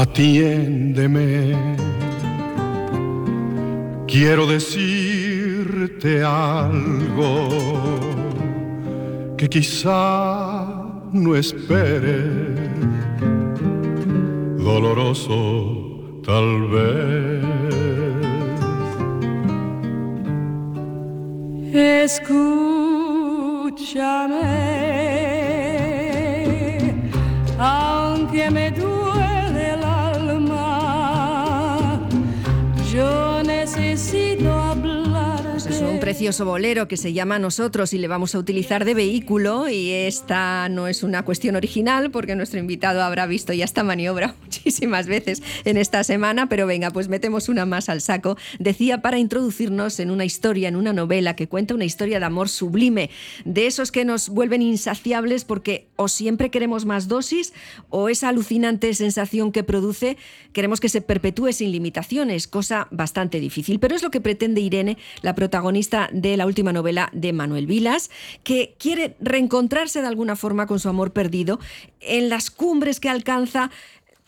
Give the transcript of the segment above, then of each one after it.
atiéndeme. Quiero decirte algo que quizá no esperes, doloroso tal vez. Escúchame, aunque me precioso bolero que se llama Nosotros y le vamos a utilizar de vehículo y esta no es una cuestión original porque nuestro invitado habrá visto ya esta maniobra muchísimas veces en esta semana, pero venga, pues metemos una más al saco. Decía para introducirnos en una historia, en una novela que cuenta una historia de amor sublime, de esos que nos vuelven insaciables porque o siempre queremos más dosis o esa alucinante sensación que produce queremos que se perpetúe sin limitaciones, cosa bastante difícil. Pero es lo que pretende Irene, la protagonista de la última novela de Manuel Vilas, que quiere reencontrarse de alguna forma con su amor perdido en las cumbres que alcanza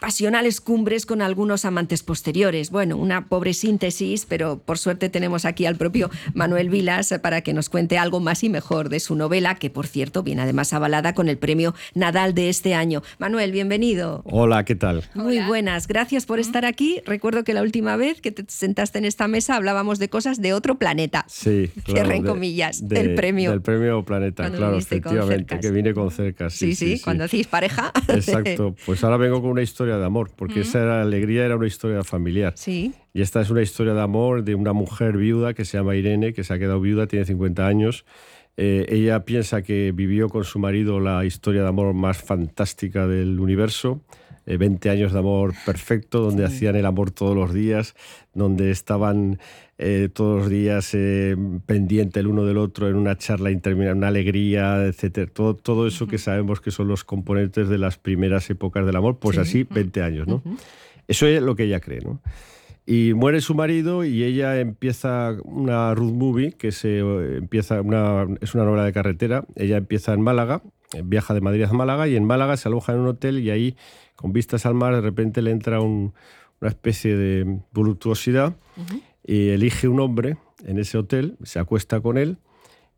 pasionales cumbres con algunos amantes posteriores. Bueno, una pobre síntesis, pero por suerte tenemos aquí al propio Manuel Vilas para que nos cuente algo más y mejor de su novela, que por cierto viene además avalada con el premio Nadal de este año. Manuel, bienvenido. Hola, ¿qué tal? Muy buenas, gracias por estar aquí. Recuerdo que la última vez que te sentaste en esta mesa hablábamos de cosas de otro planeta. Sí, claro. en comillas, del premio. Del premio Planeta, claro, efectivamente, que vine con cerca. Sí, sí, sí, cuando hacéis pareja. Exacto, pues ahora vengo con una historia de amor, porque esa alegría era una historia familiar. Sí. Y esta es una historia de amor de una mujer viuda que se llama Irene, que se ha quedado viuda, tiene 50 años. Eh, ella piensa que vivió con su marido la historia de amor más fantástica del universo. 20 años de amor perfecto, donde hacían el amor todos los días, donde estaban eh, todos los días eh, pendiente el uno del otro en una charla interminable, una alegría, etcétera. Todo, todo eso que sabemos que son los componentes de las primeras épocas del amor, pues así 20 años, ¿no? Eso es lo que ella cree, ¿no? Y muere su marido y ella empieza una road movie, que se, empieza una, es una novela de carretera. Ella empieza en Málaga, viaja de Madrid a Málaga y en Málaga se aloja en un hotel y ahí, con vistas al mar, de repente le entra un, una especie de voluptuosidad y elige un hombre en ese hotel, se acuesta con él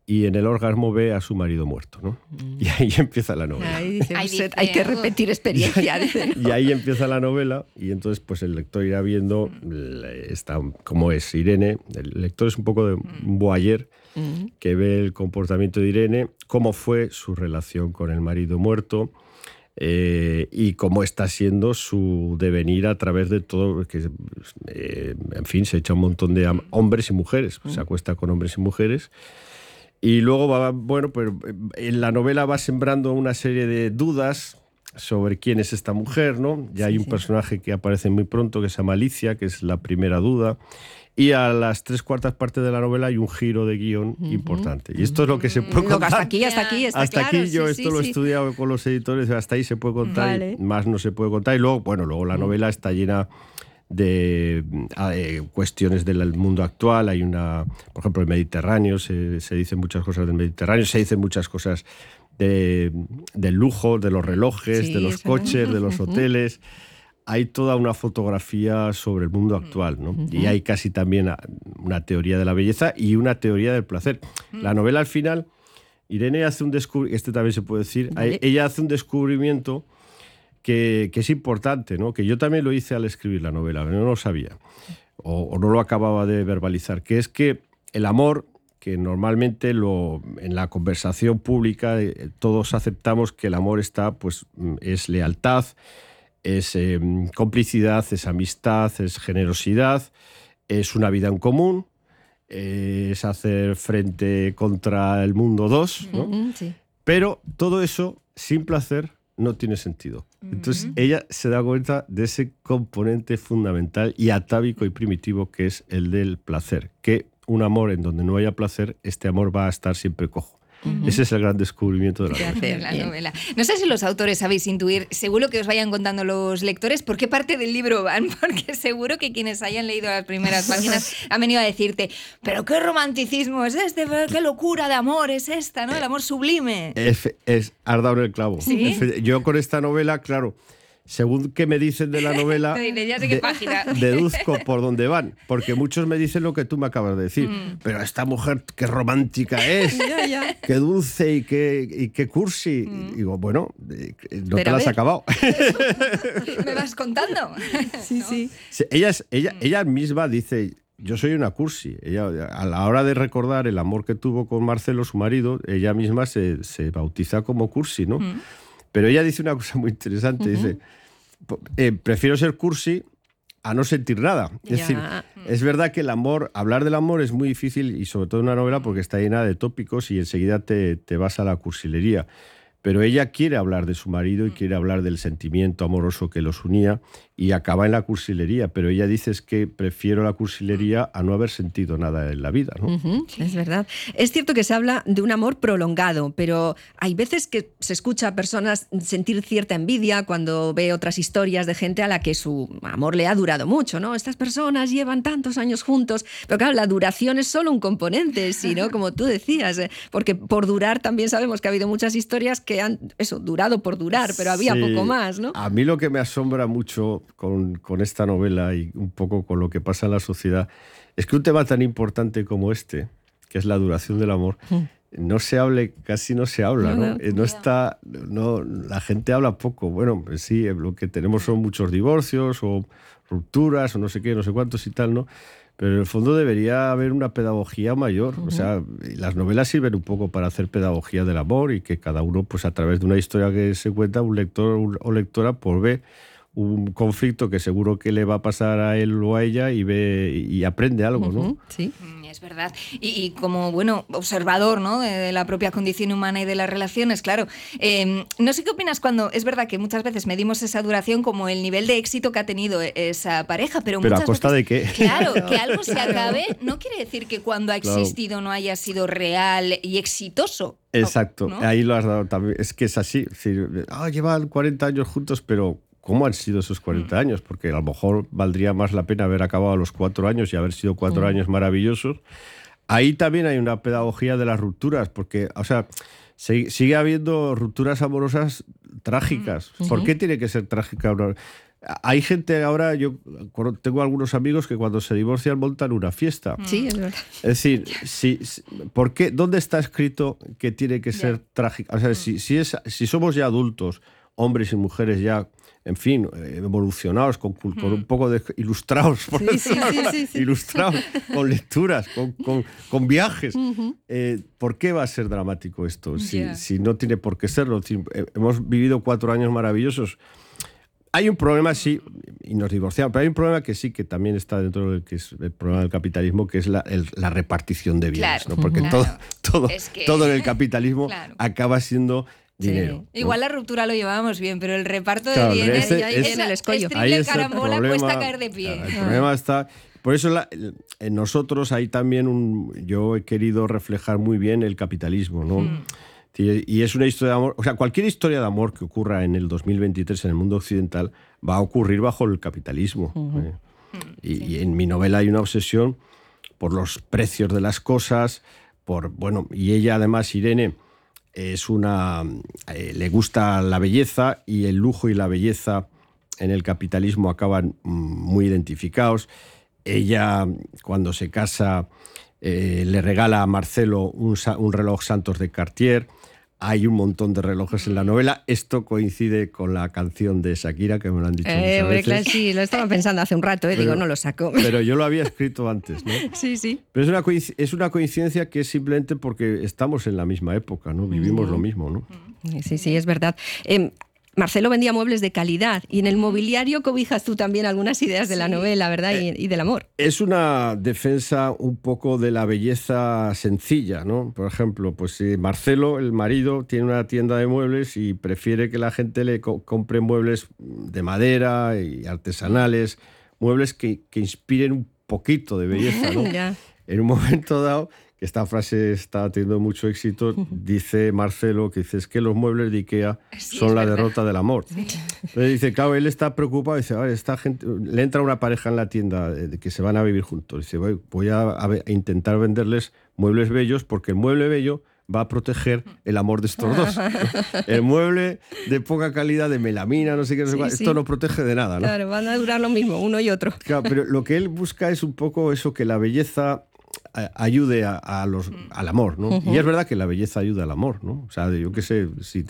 y en el orgasmo ve a su marido muerto, ¿no? Y ahí empieza la novela. Ahí dice, usted, hay que repetir experiencia. dice, Y ahí empieza la novela y entonces pues el lector irá viendo esta, cómo es Irene. El lector es un poco de un voyeur que ve el comportamiento de Irene, cómo fue su relación con el marido muerto, eh, y cómo está siendo su devenir a través de todo, que eh, en fin, se echa un montón de hombres y mujeres, se acuesta con hombres y mujeres. Y luego va, bueno, pues en la novela va sembrando una serie de dudas sobre quién es esta mujer, ¿no? Ya sí, hay un sí. personaje que aparece muy pronto que se llama Alicia, que es la primera duda. Y a las tres cuartas partes de la novela hay un giro de guion uh -huh. importante. Y esto es lo que se puede contar. Hasta aquí, hasta aquí, está Hasta claro, aquí yo sí, esto lo he estudiado con los editores, hasta ahí se puede contar, Vale. y más no se puede contar. Y luego, bueno, luego la novela está llena de eh, cuestiones del mundo actual. Hay una, por ejemplo, el Mediterráneo, se, se dicen muchas cosas del Mediterráneo, se dicen muchas cosas de, del lujo, de los relojes, Sí, de los coches, de los hoteles. Hay toda una fotografía sobre el mundo actual, ¿no? Y hay casi también a- una teoría de la belleza y una teoría del placer. La novela al final, Irene hace un descubrimiento, este también se puede decir, ella hace un descubrimiento que, que es importante, ¿no? que yo también lo hice al escribir la novela, no lo sabía o, o no lo acababa de verbalizar, que es que el amor, que normalmente lo, en la conversación pública eh, todos aceptamos que el amor está, pues mm, es lealtad, es eh, complicidad, es amistad, es generosidad, es una vida en común, eh, es hacer frente contra el mundo dos, ¿no? Sí. Pero todo eso, sin placer, no tiene sentido. Entonces ella se da cuenta de ese componente fundamental y atávico y primitivo que es el del placer. Que un amor en donde no haya placer, este amor va a estar siempre cojo. Ese es el gran descubrimiento de la novela. Hacer, de la bien. novela. No sé si los autores sabéis intuir, seguro que os vayan contando los lectores por qué parte del libro van, porque seguro que quienes hayan leído las primeras páginas han venido a decirte, pero qué romanticismo es este, qué locura de amor es esta, ¿no? El amor sublime. Es, es has dado en el clavo. Yo con esta novela, claro, según que me dicen de la novela, de- deduzco por dónde van, porque muchos me dicen lo que tú me acabas de decir, Mm. pero esta mujer qué romántica es, Ya, ya. qué dulce y qué, y qué cursi. Mm. Y digo, bueno, eh, no Pero te la has acabado. ¿Me vas contando? Sí, sí. Sí, ella, es- ella, Mm. ella misma dice, yo soy una cursi. Ella, a la hora de recordar el amor que tuvo con Marcelo, su marido, ella misma se, se bautiza como cursi, ¿no? Mm. Pero ella dice una cosa muy interesante, dice, "Po- eh, prefiero ser cursi a no sentir nada. Es Ya. decir, es verdad que el amor, hablar del amor es muy difícil y sobre todo en una novela porque está llena de tópicos y enseguida te, te vas a la cursilería. Pero ella quiere hablar de su marido y quiere hablar del sentimiento amoroso que los unía y acaba en la cursilería. Pero ella dice es que prefiero la cursilería a no haber sentido nada en la vida. ¿no? Ujú, es verdad. Es cierto que se habla de un amor prolongado, pero hay veces que se escucha a personas sentir cierta envidia cuando ve otras historias de gente a la que su amor le ha durado mucho, ¿no? Estas personas llevan tantos años juntos, pero claro, la duración es solo un componente, sí, ¿no? Como tú decías, eh, porque por durar también sabemos que ha habido muchas historias que han, eso, durado por durar, pero había Sí. poco más, ¿no? A mí lo que me asombra mucho con, con esta novela y un poco con lo que pasa en la sociedad es que un tema tan importante como este, que es la duración del amor, no se hable, casi no se habla, No, ¿no? no. Eh, está, no, la gente habla poco. Bueno, pues sí, eh, lo que tenemos son muchos divorcios o rupturas o no sé qué, no sé cuántos y tal, ¿no? Pero en el fondo debería haber una pedagogía mayor. O sea, y las novelas sirven un poco para hacer pedagogía del amor y que cada uno, pues a través de una historia que se cuenta, un lector o lectora, pues ve un conflicto que seguro que le va a pasar a él o a ella y ve y aprende algo, ¿no? Sí. Mm, Es verdad. Y, y como, bueno, observador ¿no? de, de la propia condición humana y de las relaciones, claro. Eh, no sé qué opinas cuando es verdad que muchas veces medimos esa duración como el nivel de éxito que ha tenido e- esa pareja, pero, Pero a costa veces- de qué? Claro, que algo se acabe no quiere decir que cuando ha Claro. existido no haya sido real y exitoso. Exacto, ¿no? ahí lo has dado también. Es que es así. Es decir, ah, llevan 40 años juntos, pero ¿cómo han sido esos 40 años? Porque a lo mejor valdría más la pena haber acabado a los cuatro años y haber sido cuatro años maravillosos. Ahí también hay una pedagogía de las rupturas, porque, o sea, se- sigue habiendo rupturas amorosas trágicas. ¿Por qué tiene que ser trágica una- Hay gente ahora, yo tengo algunos amigos que cuando se divorcian montan una fiesta. Sí, es verdad. Es decir, si, ¿por qué, ¿dónde está escrito que tiene que ser trágico? O sea, si, si, es, si somos ya adultos, hombres y mujeres ya, en fin, eh, evolucionados, con, con un poco de ilustrados, por Sí, sí, sí, ilustrados, con lecturas, con, con- con viajes. Eh, ¿Por qué va a ser dramático esto? Si, Ya. si no tiene por qué serlo. Si, eh, hemos vivido cuatro años maravillosos. Hay un problema, sí, y nos divorciamos, pero hay un problema que sí, que también está dentro del que es el problema del capitalismo, que es la, el- la repartición de bienes, Claro, ¿no? Porque claro. todo, todo, Es que- todo en el capitalismo Claro. acaba siendo Sí. dinero. ¿no? Igual la ruptura lo llevábamos bien, pero el reparto Claro, de bienes ya ese- en el escollo. Ahí Ahí triple es el carambola problema. cuesta caer de pie. Claro, el problema está. Por eso la- el- en nosotros hay también un. Yo he querido reflejar muy bien el capitalismo, ¿no? Hmm. Y es una historia de amor. O sea, cualquier historia de amor que ocurra en el 2023 en el mundo occidental va a ocurrir bajo el capitalismo. ¿eh? Y, y en mi novela hay una obsesión por los precios de las cosas, por. Bueno, y ella además, Irene es una eh, le gusta la belleza y el lujo y la belleza en el capitalismo acaban mm, muy identificados. Ella cuando se casa eh, le regala a Marcelo un, reloj Santos de Cartier. Hay un montón de relojes en la novela. Esto coincide con la canción de Shakira, que me lo han dicho Eh, muchas veces. claro, sí, lo estaba pensando hace un rato, eh, digo, no lo saco. Pero yo lo había escrito antes, ¿no? Sí, sí. Pero es una, es una coincidencia que es simplemente porque estamos en la misma época, ¿no? Vivimos lo mismo, ¿no? Sí, sí, es verdad. Em, Marcelo vendía muebles de calidad y en el mobiliario cobijas tú también algunas ideas de la novela, ¿verdad? Y, y del amor. Es una defensa un poco de la belleza sencilla, ¿no? Por ejemplo, pues Marcelo, el marido, tiene una tienda de muebles y prefiere que la gente le co- compre muebles de madera y artesanales, muebles que, que inspiren un poquito de belleza, ¿no? En un momento dado, que esta frase está teniendo mucho éxito, dice Marcelo que dice, es que los muebles de Ikea Sí, son la verdad. derrota del amor. Entonces dice, claro, él está preocupado, dice, a ver, esta gente, le entra una pareja en la tienda eh, de que se van a vivir juntos. Dice, voy, voy a, intentar venderles muebles bellos porque el mueble bello va a proteger el amor de estos dos. El mueble de poca calidad, de melamina, no sé qué, no sé Sí, esto no protege de nada, ¿no? Claro, van a durar lo mismo, uno y otro. Claro, pero lo que él busca es un poco eso, que la belleza ayude a, a los, al amor, ¿no? Y es verdad que la belleza ayuda al amor, ¿no? O sea, yo qué sé, si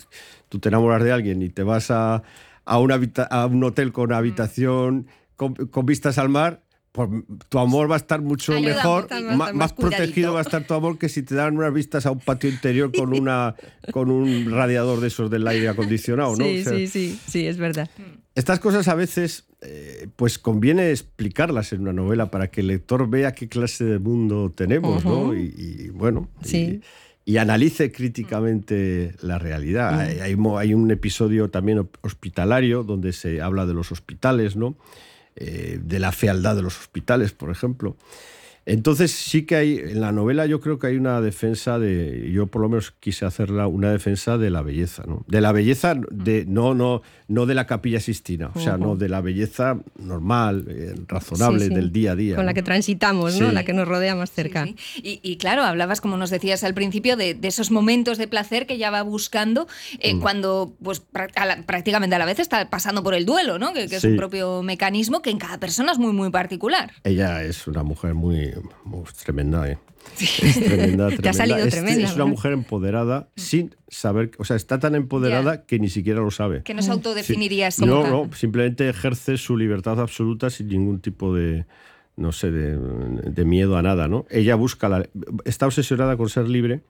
tú te enamoras de alguien y te vas a, a, una a un hotel con habitación con, con vistas al mar, pues tu amor va a estar mucho Ayuda mejor, más, protegido va a estar tu amor que si te dan unas vistas a un patio interior con, una, con un radiador de esos del aire acondicionado, ¿no? Sí, O sea, sí, sí, sí, es verdad. estas cosas a veces, eh, pues conviene explicarlas en una novela para que el lector vea qué clase de mundo tenemos, ¿no? Y, y, bueno, Sí. y, analice críticamente la realidad. Hay, hay hay un episodio también hospitalario donde se habla de los hospitales, ¿no? Eh, de la fealdad de los hospitales, por ejemplo. Entonces sí que hay, en la novela yo creo que hay una defensa de, yo por lo menos quise hacerla, una defensa de la belleza, ¿no? De la belleza, de, no, no, no de la capilla sistina, o sea, no, de la belleza normal, eh, razonable, Sí, sí. del día a día. Con la que transitamos, ¿no? Sí. La que nos rodea más cerca. sí. Y, y claro, hablabas, como nos decías al principio, de, de esos momentos de placer que ella va buscando eh, Mm. cuando pues, a la- prácticamente a la vez está pasando por el duelo, ¿no? que, que es Sí. un propio mecanismo que en cada persona es muy, muy particular. Ella es una mujer muy, muy tremenda, ¿eh? Es tremenda, Te ha salido Es- tremenda, Es, una mujer empoderada sin saber, o sea, está tan empoderada que ni siquiera lo sabe. Que no se autodefinirías Sí. como No, no, simplemente ejerce su libertad absoluta sin ningún tipo de, no sé, de, de miedo a nada, ¿no? Ella busca la... Está obsesionada con ser libre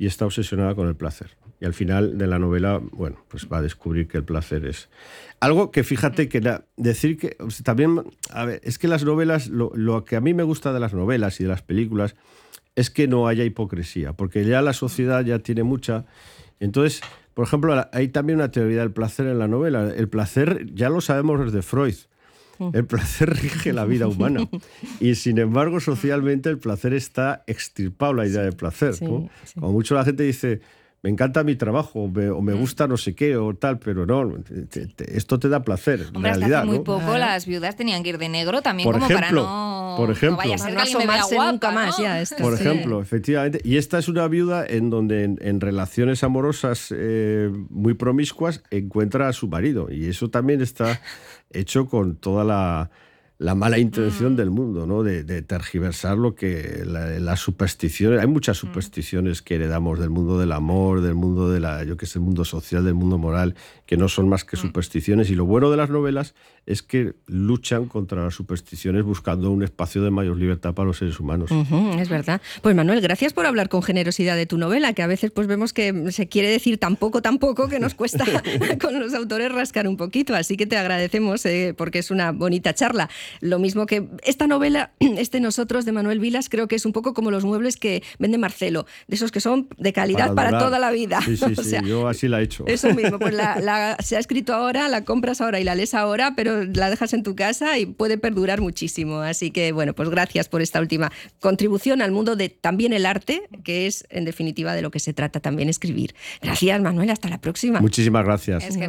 y está obsesionada con el placer. Y al final de la novela, bueno, pues va a descubrir que el placer es... Algo que fíjate que la- decir que también, a ver, es que las novelas, lo, lo que a mí me gusta de las novelas y de las películas es que no haya hipocresía, porque ya la sociedad ya tiene mucha. Entonces, por ejemplo, hay también una teoría del placer en la novela. El placer ya lo sabemos desde Freud. El placer rige la vida humana. Y sin embargo, socialmente el placer está extirpado, la idea de placer. Sí, ¿no? sí. Como mucho la gente dice, me encanta mi trabajo, o me, o me gusta no sé qué, o tal, pero no, te- te- esto te da placer, en Hombre, hasta realidad. hace muy poco Claro. las viudas tenían que ir de negro también Por como para ejemplo, no, por ejemplo. no vaya a ser Para que me vea guapa, nunca más ¿no? ya esto. Por Sí. ejemplo, efectivamente. Y esta es una viuda en donde en, en relaciones amorosas eh, muy promiscuas encuentra a su marido. Y eso también está hecho con toda la, la mala intención del mundo, ¿no? De, de tergiversar lo que la- las supersticiones. Hay muchas supersticiones que heredamos del mundo del amor, del mundo de la, yo que sé, el mundo social, del mundo moral, que no son más que supersticiones. Y lo bueno de las novelas es que luchan contra las supersticiones buscando un espacio de mayor libertad para los seres humanos. Es verdad. Pues Manuel, gracias por hablar con generosidad de tu novela, que a veces pues vemos que se quiere decir tan poco, tan poco que nos cuesta con los autores rascar un poquito. Así que te agradecemos eh, porque es una bonita charla. Lo mismo que esta novela, este Nosotros de Manuel Vilas, creo que es un poco como los muebles que vende Marcelo, de esos que son de calidad para, toda la vida. Sí, sí, O sí, sea, yo así la he hecho. Eso mismo, pues la, la- se ha escrito ahora, la compras ahora y la lees ahora, pero la dejas en tu casa y puede perdurar muchísimo. Así que, bueno, pues gracias por esta última contribución al mundo de también el arte, que es en definitiva de lo que se trata también escribir. Gracias, Manuel, hasta la próxima. Muchísimas gracias. Es que.